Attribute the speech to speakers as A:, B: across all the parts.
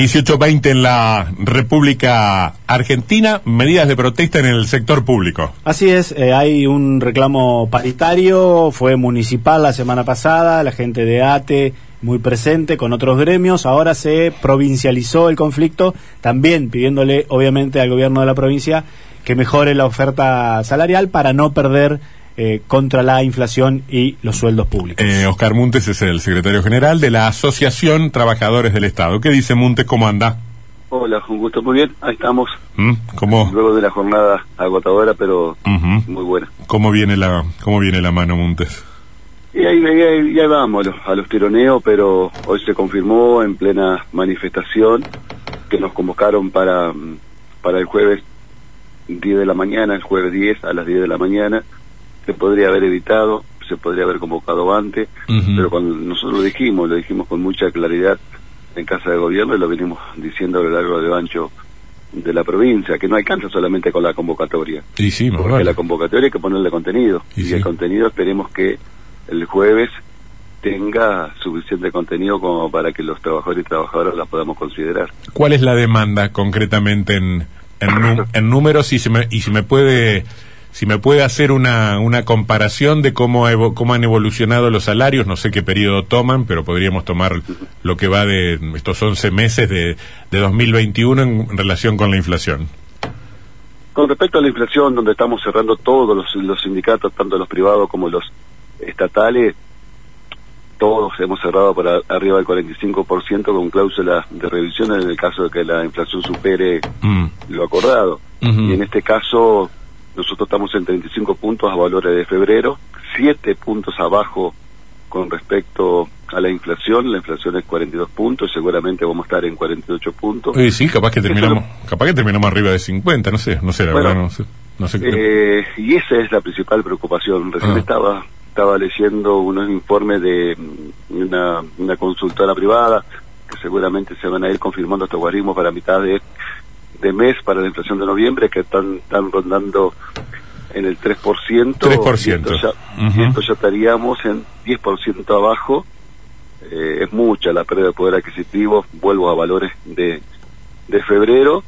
A: 18.20 en la República Argentina, medidas de protesta en el sector público.
B: Así es, eh, hay un reclamo paritario, fue municipal la semana pasada, la gente de ATE muy presente con otros gremios, ahora se provincializó el conflicto, también pidiéndole obviamente al gobierno de la provincia que mejore la oferta salarial para no perder eh, contra la inflación y los sueldos públicos.
A: Eh, Oscar Muntes es el secretario general de la Asociación Trabajadores del Estado. ¿Qué dice Muntes? ¿Cómo anda?
C: Hola, un gusto, muy bien, ahí estamos.
A: ¿Mm? ¿Cómo?
C: Luego de la jornada agotadora, pero muy buena.
A: ¿Cómo viene la, cómo viene la mano, Muntes?
C: Y ahí, ahí, vamos, a los, a los tironeos, pero hoy se confirmó en plena manifestación que nos convocaron para, para el jueves 10 de la mañana, el jueves 10 a las 10 de la mañana, se podría haber evitado, se podría haber convocado antes, pero cuando nosotros lo dijimos, lo dijimos con mucha claridad en Casa de Gobierno y lo venimos diciendo a lo largo de ancho de la provincia, que no alcanza solamente con la convocatoria.
A: Y sí,
C: porque la convocatoria hay que ponerle contenido. Y, el contenido esperemos que el jueves tenga suficiente contenido como para que los trabajadores y trabajadoras la podamos considerar.
A: ¿Cuál es la demanda concretamente en, en, números y si me, y si me puede si me puede hacer una, una comparación de cómo, cómo han evolucionado los salarios, no sé qué periodo toman, pero podríamos tomar lo que va de estos 11 meses de, de 2021 en relación con la inflación.
C: Con respecto a la inflación, donde estamos cerrando todos los, los sindicatos, tanto los privados como los estatales, todos hemos cerrado por arriba del 45% con cláusula de revisión en el caso de que la inflación supere mm. lo acordado. Y en este caso nosotros estamos en 35 puntos a valores de febrero, 7 puntos abajo con respecto a la inflación. La inflación es 42 puntos, seguramente vamos a estar en 48 puntos.
A: Sí, sí, capaz que terminamos, capaz que terminamos arriba de 50, no sé, no sé, la verdad, no sé. No sé
C: eh, y esa es la principal preocupación. Recién ah. estaba estaba leyendo unos informes de una, una consultora privada que seguramente se van a ir confirmando estos guarismos para mitad de de mes para la inflación de noviembre que están, están rondando en el 3%.
A: 3%.
C: Y esto ya, esto ya estaríamos en 10% abajo. Eh, es mucha la pérdida de poder adquisitivo. Vuelvo a valores de, de febrero.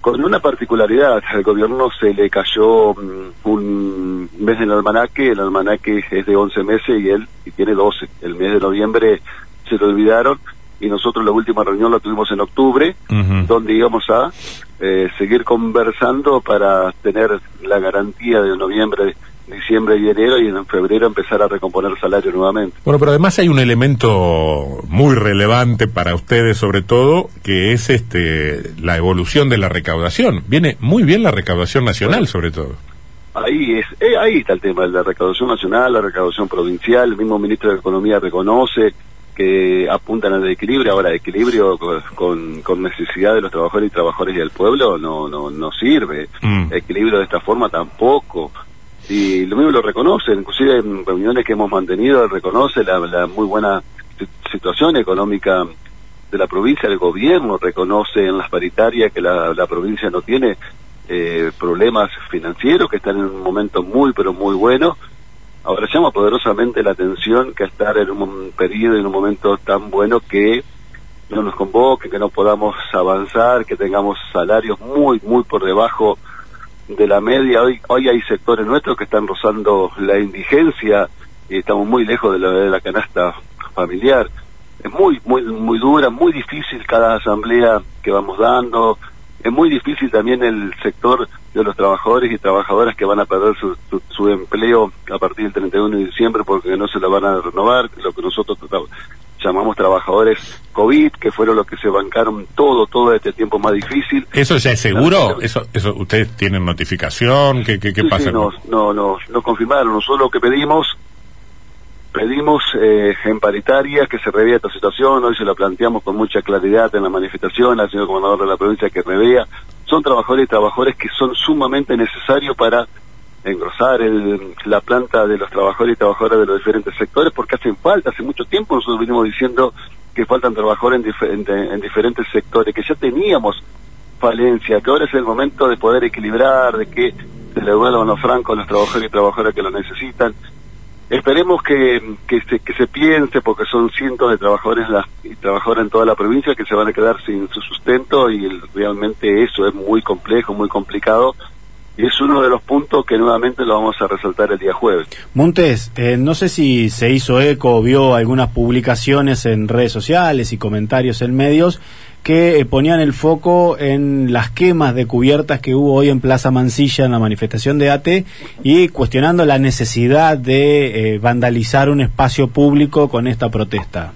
C: Con una particularidad, al gobierno se le cayó mm, un mes en el almanaque, el almanaque es de 11 meses y él y tiene 12. El mes de noviembre se lo olvidaron y nosotros la última reunión la tuvimos en octubre, donde íbamos a eh, seguir conversando para tener la garantía de noviembre, diciembre y enero y en febrero empezar a recomponer el salario nuevamente.
A: Bueno, pero además hay un elemento muy relevante para ustedes sobre todo, que es este la evolución de la recaudación. Viene muy bien la recaudación nacional sobre todo.
C: Ahí es, eh, ahí está el tema de la recaudación nacional, la recaudación provincial, el mismo ministro de Economía reconoce que apuntan al equilibrio. Ahora, equilibrio con, con necesidad de los trabajadores y trabajadores y del pueblo no, no, no sirve. Mm. Equilibrio de esta forma tampoco. Y lo mismo lo reconoce, inclusive en reuniones que hemos mantenido, reconoce la, la muy buena situación económica de la provincia, el gobierno reconoce en las paritarias que la, la provincia no tiene eh, problemas financieros, que están en un momento muy, pero muy bueno Ahora llama poderosamente la atención que estar en un periodo, en un momento tan bueno que no nos convoque, que no podamos avanzar, que tengamos salarios muy, muy por debajo de la media. Hoy, hoy hay sectores nuestros que están rozando la indigencia y estamos muy lejos de la, de la canasta familiar. Es muy, muy, muy dura, muy difícil cada asamblea que vamos dando, es muy difícil también el sector de los trabajadores y trabajadoras que van a perder su, su, empleo a partir del 31 de diciembre porque no se lo van a renovar, lo que nosotros llamamos trabajadores COVID, que fueron los que se bancaron todo, todo este tiempo más difícil.
A: ¿Eso ya es seguro? ¿Eso, eso ¿Ustedes tienen notificación? ¿Qué, qué, qué pasa?
C: no, no, no, no confirmaron. Nosotros lo que pedimos Pedimos eh, en paritaria que se revea esta situación, hoy se lo planteamos con mucha claridad en la manifestación al señor gobernador de la provincia que revea. Son trabajadores y trabajadores que son sumamente necesarios para engrosar el, la planta de los trabajadores y trabajadoras de los diferentes sectores porque hacen falta, hace mucho tiempo nosotros venimos diciendo que faltan trabajadores en, en diferentes sectores, que ya teníamos falencia, que ahora es el momento de poder equilibrar, de que se le vuelvan los francos a los trabajadores y trabajadoras que lo necesitan Esperemos que, que, se, que se piense, porque son cientos de trabajadores la, y trabajadores en toda la provincia que se van a quedar sin su sustento y realmente eso es muy complejo, muy complicado. Y es uno de los puntos que nuevamente lo vamos a resaltar el día jueves.
B: Montes, eh, no sé si se hizo eco o vio algunas publicaciones en redes sociales y comentarios en medios que eh, ponían el foco en las quemas de cubiertas que hubo hoy en Plaza Mansilla en la manifestación de ATE y cuestionando la necesidad de eh, vandalizar un espacio público con esta protesta.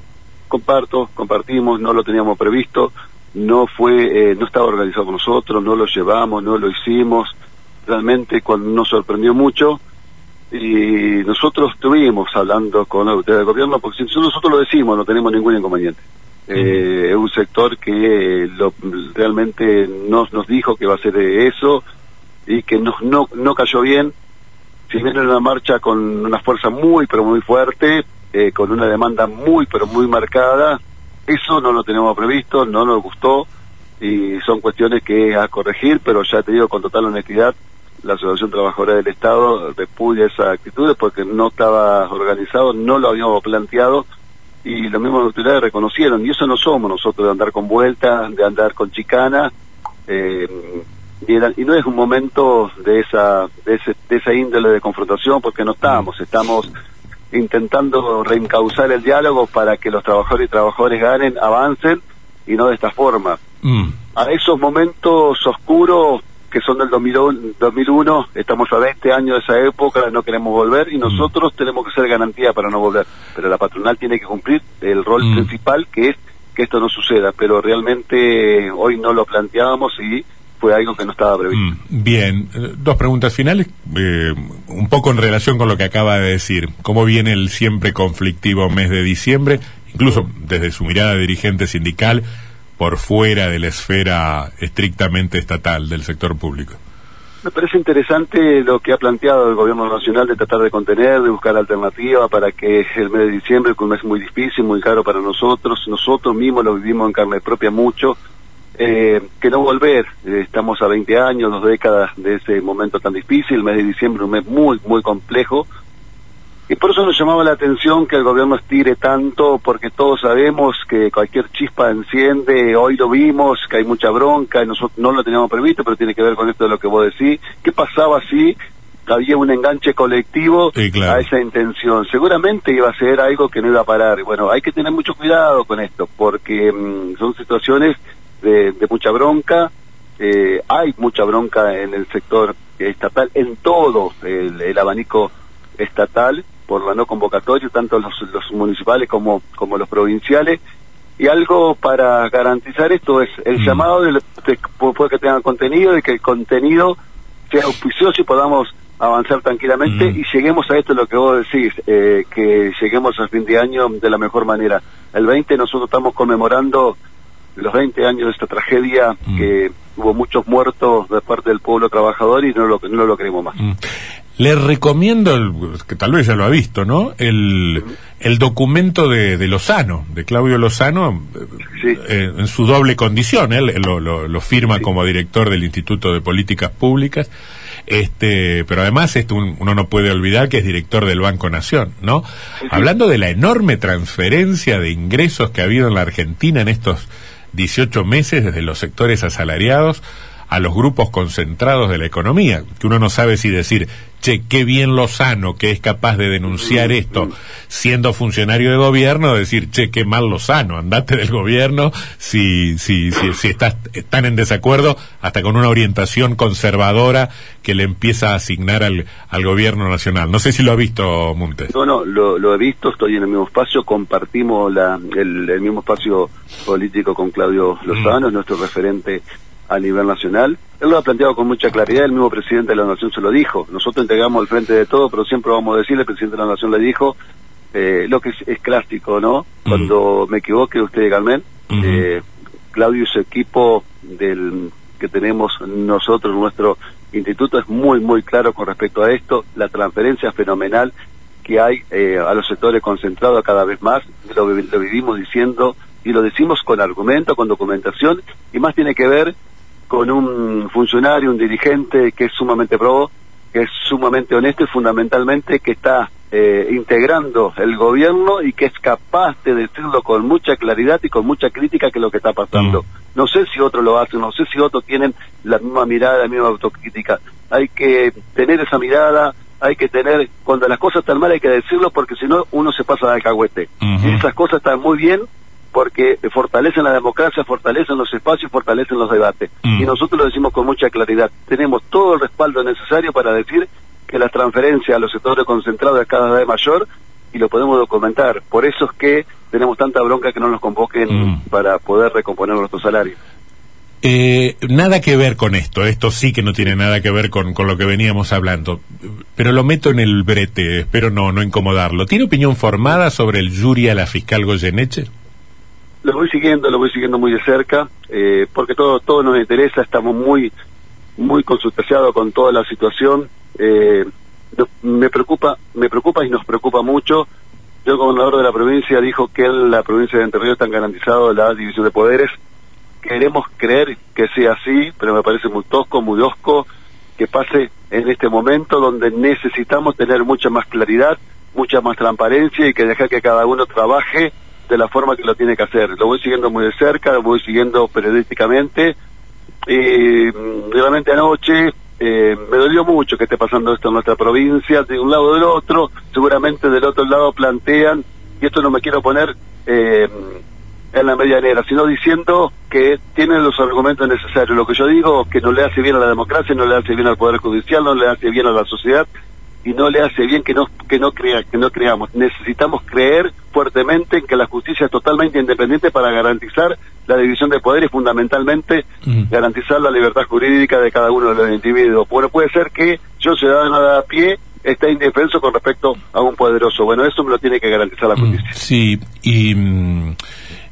C: Comparto, compartimos, no lo teníamos previsto, no fue, eh, no estaba organizado con nosotros, no lo llevamos, no lo hicimos, realmente cuando nos sorprendió mucho y nosotros estuvimos hablando con la autoridad del gobierno porque si nosotros lo decimos no tenemos ningún inconveniente eh, es un sector que lo, realmente nos, nos dijo que va a ser eso y que no, no, no cayó bien. Si viene una marcha con una fuerza muy, pero muy fuerte, eh, con una demanda muy, pero muy marcada, eso no lo tenemos previsto, no nos gustó y son cuestiones que a corregir, pero ya te digo con total honestidad, la Asociación Trabajadora del Estado repudia esa actitud porque no estaba organizado, no lo habíamos planteado y los mismos autoridades reconocieron, y eso no somos nosotros de andar con vueltas, de andar con chicana, eh, y, no es un momento de esa, de, ese, de esa índole de confrontación porque no estamos, estamos intentando reencauzar el diálogo para que los trabajadores y trabajadores ganen, avancen y no de esta forma. Mm. A esos momentos oscuros que son del 2001, estamos a 20 años de esa época, no queremos volver y mm. nosotros tenemos que ser garantía para no volver. Pero la patronal tiene que cumplir el rol mm. principal que es que esto no suceda, pero realmente hoy no lo planteábamos y fue algo que no estaba previsto.
A: Mm. Bien, eh, dos preguntas finales, eh, un poco en relación con lo que acaba de decir. ¿Cómo viene el siempre conflictivo mes de diciembre? Incluso desde su mirada dirigente sindical, por fuera de la esfera estrictamente estatal del sector público.
C: Me parece interesante lo que ha planteado el gobierno nacional de tratar de contener, de buscar alternativas para que el mes de diciembre, que un mes muy difícil, muy caro para nosotros, nosotros mismos lo vivimos en carne propia mucho, eh, que no volver. Eh, estamos a 20 años, dos décadas de ese momento tan difícil, el mes de diciembre, un mes muy, muy complejo, y por eso nos llamaba la atención que el gobierno estire tanto, porque todos sabemos que cualquier chispa enciende, hoy lo vimos, que hay mucha bronca, y nosotros no lo teníamos previsto, pero tiene que ver con esto de lo que vos decís. ¿Qué pasaba si había un enganche colectivo a esa intención? Seguramente iba a ser algo que no iba a parar. Bueno, hay que tener mucho cuidado con esto, porque mm, son situaciones de, mucha bronca, eh, hay mucha bronca en el sector estatal, en todo el abanico estatal, por la no convocatoria, tanto los, los municipales como, como los provinciales. Y algo para garantizar esto es el mm. llamado de, que tenga contenido, de que el contenido sea auspicioso y podamos avanzar tranquilamente mm. y lleguemos a esto lo que vos decís, eh, que lleguemos al fin de año de la mejor manera. El 20 nosotros estamos conmemorando los 20 años de esta tragedia mm. que hubo muchos muertos de parte del pueblo trabajador y no lo, no lo queremos más.
A: Le recomiendo, que tal vez ya lo ha visto, ¿no? El, el documento de, de, Lozano, de Claudio Lozano, eh, en su doble condición. Él lo, lo, firma como director del Instituto de Políticas Públicas, este, pero además este, uno no puede olvidar que es director del Banco Nación, ¿no? Hablando de la enorme transferencia de ingresos que ha habido en la Argentina en estos 18 meses desde los sectores asalariados a los grupos concentrados de la economía, que uno no sabe si decir, che, qué bien Lozano que es capaz de denunciar esto siendo funcionario de gobierno, decir, che, qué mal Lozano, andate del gobierno si, si, si, si estás tan en desacuerdo, hasta con una orientación conservadora que le empieza a asignar al, al gobierno nacional. No sé si lo ha visto, Montes.
C: No, no, lo, he visto, estoy en el mismo espacio, compartimos la, el, mismo espacio político con Claudio Lozano, mm. nuestro referente a nivel nacional. Él lo ha planteado con mucha claridad, el mismo presidente de la Nación se lo dijo. Nosotros entregamos al frente de todo, pero siempre vamos a decir, el presidente de la Nación le dijo eh, lo que es, clásico, ¿no? Cuando me equivoque, usted, Carmen, eh, Claudio y su equipo del que tenemos nosotros, nuestro instituto, es muy, muy claro con respecto a esto. La transferencia fenomenal que hay eh, a los sectores concentrados cada vez más, lo, lo vivimos diciendo y lo decimos con argumento, con documentación, y más tiene que ver con un funcionario, un dirigente que es sumamente pro, que es sumamente honesto y fundamentalmente que está eh, integrando el gobierno y que es capaz de decirlo con mucha claridad y con mucha crítica que es lo que está pasando.
A: Mm.
C: No sé si otros lo hacen, no sé si otros tienen la misma mirada, la misma autocrítica. Hay que tener esa mirada, hay que tener, cuando las cosas están mal hay que decirlo porque si no uno se pasa de alcahuete.
A: Ujú.
C: Y esas cosas están muy bien porque fortalecen la democracia, fortalecen los espacios, fortalecen los debates.
A: Mm.
C: Y nosotros lo decimos con mucha claridad. Tenemos todo el respaldo necesario para decir que la transferencia a los sectores concentrados es cada vez mayor y lo podemos documentar. Por eso es que tenemos tanta bronca que no nos convoquen
A: Mm.
C: para poder recomponer nuestros salarios.
A: Eh, nada que ver con esto, esto sí que no tiene nada que ver con, con lo que veníamos hablando, pero lo meto en el brete, espero no, no incomodarlo. ¿Tiene opinión formada sobre el jury a la fiscal Goyeneche?
C: Lo voy siguiendo, lo voy siguiendo muy de cerca, eh, porque todo todo nos interesa, estamos muy muy consultados con toda la situación. Eh, me preocupa, me preocupa y nos preocupa mucho. Yo, el gobernador de la provincia, dijo que en la provincia de Entre Ríos están garantizados la división de poderes. Queremos creer que sea así, pero me parece muy tosco, muy osco que pase en este momento donde necesitamos tener mucha más claridad, mucha más transparencia y que dejar que cada uno trabaje de la forma que lo tiene que hacer. Lo voy siguiendo muy de cerca, lo voy siguiendo periodísticamente. Y mm, realmente anoche eh, me dolió mucho que esté pasando esto en nuestra provincia, de un lado o del otro, seguramente del otro lado plantean, y esto no me quiero poner eh, en la medianera, sino diciendo que tienen los argumentos necesarios. Lo que yo digo que no le hace bien a la democracia, no le hace bien al Poder Judicial, no le hace bien a la sociedad y no le hace bien que no que no crea que no creamos. Necesitamos creer fuertemente en que la justicia es totalmente independiente para garantizar la división de poderes fundamentalmente
A: Mm.
C: garantizar la libertad jurídica de cada uno de los individuos. Bueno puede ser que yo ciudadano de a pie esté indefenso con respecto a un poderoso. Bueno eso me lo tiene que garantizar la
A: Mm,
C: justicia.
A: Sí, y mm,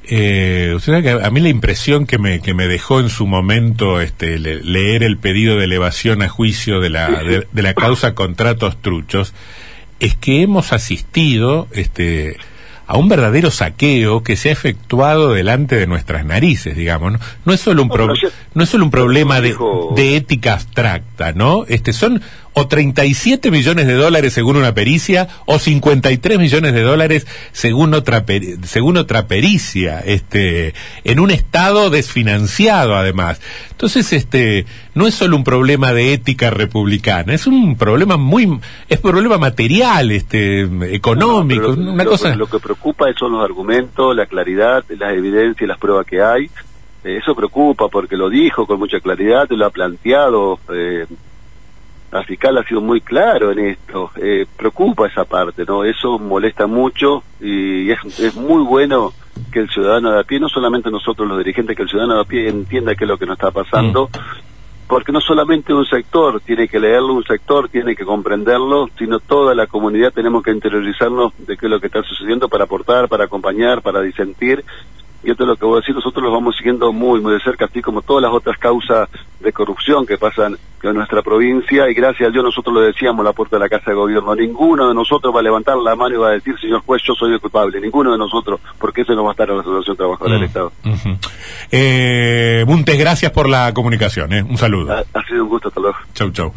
A: eh, usted sabe que a mí la impresión que me, que me dejó en su momento este, le- leer el pedido de elevación a juicio de la, de, de la causa contratos truchos es que hemos asistido este, a un verdadero saqueo que se ha efectuado delante de nuestras narices, digamos. No, no es solo un
C: No,
A: pro- es solo un problema de, de ética abstracta, ¿no? Este son o 37 millones de dólares según una pericia o 53 millones de dólares según otra peri- según otra pericia, este en un estado desfinanciado además. Entonces, este no es solo un problema de ética republicana, es un problema muy es problema material, este económico,
C: No,
A: una
C: lo,
A: cosa
C: Lo que preocupa son los argumentos, la claridad, las evidencias y las pruebas que hay. Eh, eso preocupa porque lo dijo con mucha claridad, lo ha planteado. Eh, la fiscal ha sido muy claro en esto. Eh, preocupa esa parte, ¿no? Eso molesta mucho y es, es muy bueno que el ciudadano de a pie, no solamente nosotros los dirigentes, que el ciudadano de a pie entienda qué es lo que nos está pasando. Porque no solamente un sector tiene que leerlo, un sector tiene que comprenderlo, sino toda la comunidad tenemos que interiorizarnos de qué es lo que está sucediendo para aportar, para acompañar, para disentir. Y esto es lo que voy a decir, nosotros los vamos siguiendo muy, muy de cerca, así como todas las otras causas de corrupción que pasan en nuestra provincia. Y gracias a Dios nosotros lo decíamos a la puerta de la Casa de Gobierno. Ninguno de nosotros va a levantar la mano y va a decir, señor juez, yo soy el culpable. Ninguno de nosotros, porque eso no va a estar en la Asociación Trabajadora del
A: Mm,
C: Estado.
A: ujú. eh, Buntes, gracias por la comunicación, ¿eh? un saludo.
C: Ha, ha sido un gusto, hasta luego.
A: Chau, chau.